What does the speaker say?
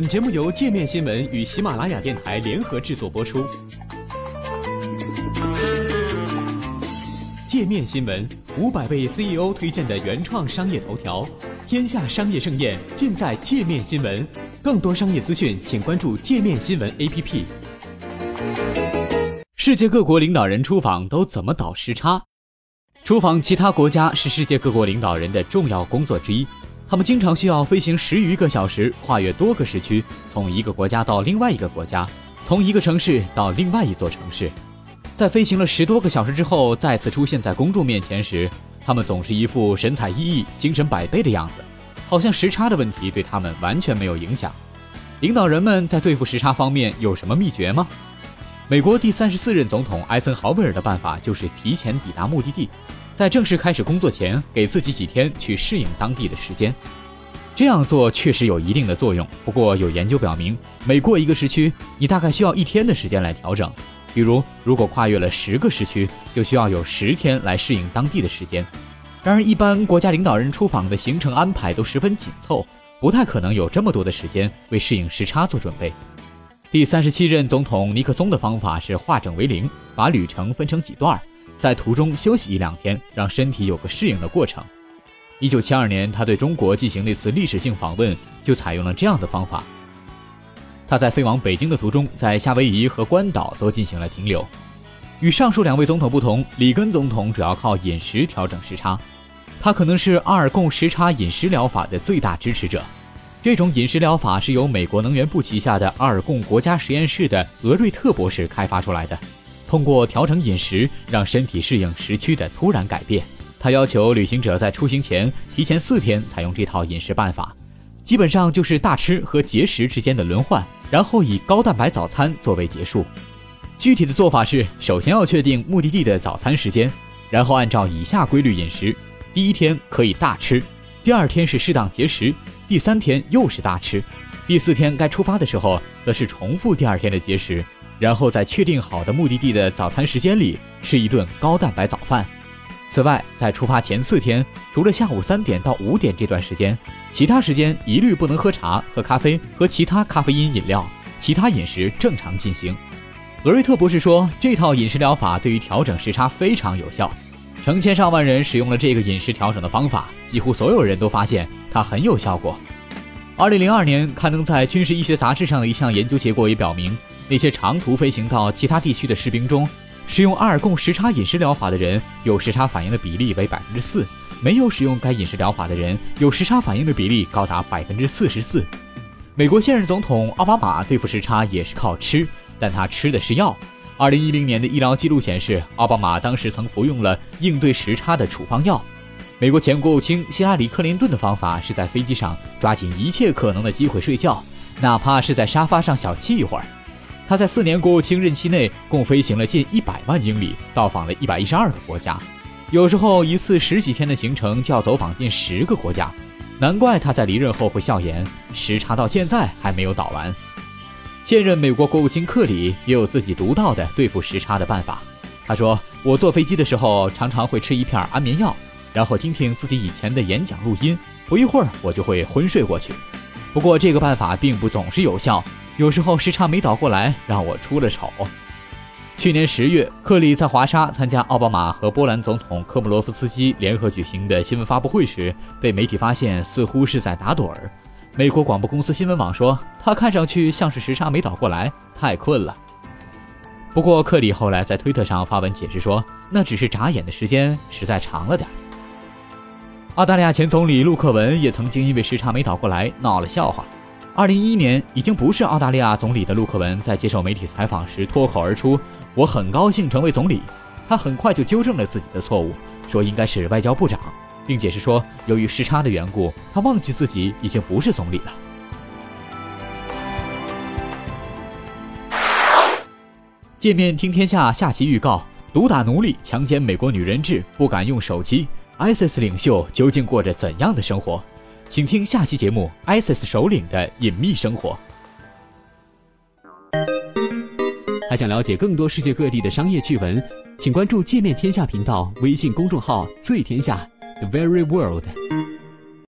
本节目由界面新闻与喜马拉雅电台联合制作播出。界面新闻五百位 CEO 推荐的原创商业头条，天下商业盛宴尽在界面新闻。更多商业资讯，请关注界面新闻 APP。世界各国领导人出访都怎么倒时差？出访其他国家是世界各国领导人的重要工作之一。他们经常需要飞行十余个小时，跨越多个时区，从一个国家到另外一个国家，从一个城市到另外一座城市。在飞行了十多个小时之后，再次出现在公众面前时，他们总是一副神采奕奕、精神百倍的样子，好像时差的问题对他们完全没有影响。领导人们在对付时差方面有什么秘诀吗？美国第三十四任总统艾森豪威尔的办法就是提前抵达目的地。在正式开始工作前，给自己几天去适应当地的时间。这样做确实有一定的作用。不过有研究表明，每过一个时区，你大概需要一天的时间来调整。比如，如果跨越了十个时区，就需要有十天来适应当地的时间。然而，一般国家领导人出访的行程安排都十分紧凑，不太可能有这么多的时间为适应时差做准备。第三十七任总统尼克松的方法是化整为零，把旅程分成几段。在途中休息一两天，让身体有个适应的过程。一九七二年，他对中国进行那次历史性访问，就采用了这样的方法。他在飞往北京的途中，在夏威夷和关岛都进行了停留。与上述两位总统不同，里根总统主要靠饮食调整时差。他可能是阿尔贡时差饮食疗法的最大支持者。这种饮食疗法是由美国能源部旗下的阿尔贡国家实验室的俄瑞特博士开发出来的。通过调整饮食，让身体适应时区的突然改变。他要求旅行者在出行前提前四天采用这套饮食办法，基本上就是大吃和节食之间的轮换，然后以高蛋白早餐作为结束。具体的做法是：首先要确定目的地的早餐时间，然后按照以下规律饮食：第一天可以大吃，第二天是适当节食，第三天又是大吃，第四天该出发的时候则是重复第二天的节食。然后在确定好的目的地的早餐时间里吃一顿高蛋白早饭。此外，在出发前四天，除了下午三点到五点这段时间，其他时间一律不能喝茶、喝咖啡和其他咖啡因饮料，其他饮食正常进行。格瑞特博士说，这套饮食疗法对于调整时差非常有效，成千上万人使用了这个饮食调整的方法，几乎所有人都发现它很有效果。二零零二年刊登在《军事医学杂志》上的一项研究结果也表明。那些长途飞行到其他地区的士兵中，使用阿尔贡时差饮食疗法的人有时差反应的比例为百分之四，没有使用该饮食疗法的人有时差反应的比例高达百分之四十四。美国现任总统奥巴马对付时差也是靠吃，但他吃的是药。二零一零年的医疗记录显示，奥巴马当时曾服用了应对时差的处方药。美国前国务卿希拉里·克林顿的方法是在飞机上抓紧一切可能的机会睡觉，哪怕是在沙发上小憩一会儿。他在四年国务卿任期内共飞行了近一百万英里，到访了一百一十二个国家，有时候一次十几天的行程就要走访近十个国家，难怪他在离任后会笑言时差到现在还没有倒完。现任美国国务卿克里也有自己独到的对付时差的办法。他说：“我坐飞机的时候常常会吃一片安眠药，然后听听自己以前的演讲录音，不一会儿我就会昏睡过去。不过这个办法并不总是有效。”有时候时差没倒过来，让我出了丑。去年十月，克里在华沙参加奥巴马和波兰总统科姆罗夫斯基联合举行的新闻发布会时，被媒体发现似乎是在打盹儿。美国广播公司新闻网说，他看上去像是时差没倒过来，太困了。不过，克里后来在推特上发文解释说，那只是眨眼的时间实在长了点。澳大利亚前总理陆克文也曾经因为时差没倒过来闹了笑话。二零一一年，已经不是澳大利亚总理的陆克文在接受媒体采访时脱口而出：“我很高兴成为总理。”他很快就纠正了自己的错误，说应该是外交部长，并解释说，由于时差的缘故，他忘记自己已经不是总理了。界面听天下下期预告：毒打奴隶、强奸美国女人质，不敢用手机，ISIS 领袖究竟过着怎样的生活？请听下期节目《ISIS 首领的隐秘生活》。还想了解更多世界各地的商业趣闻，请关注“界面天下”频道微信公众号“最天下 The Very World”。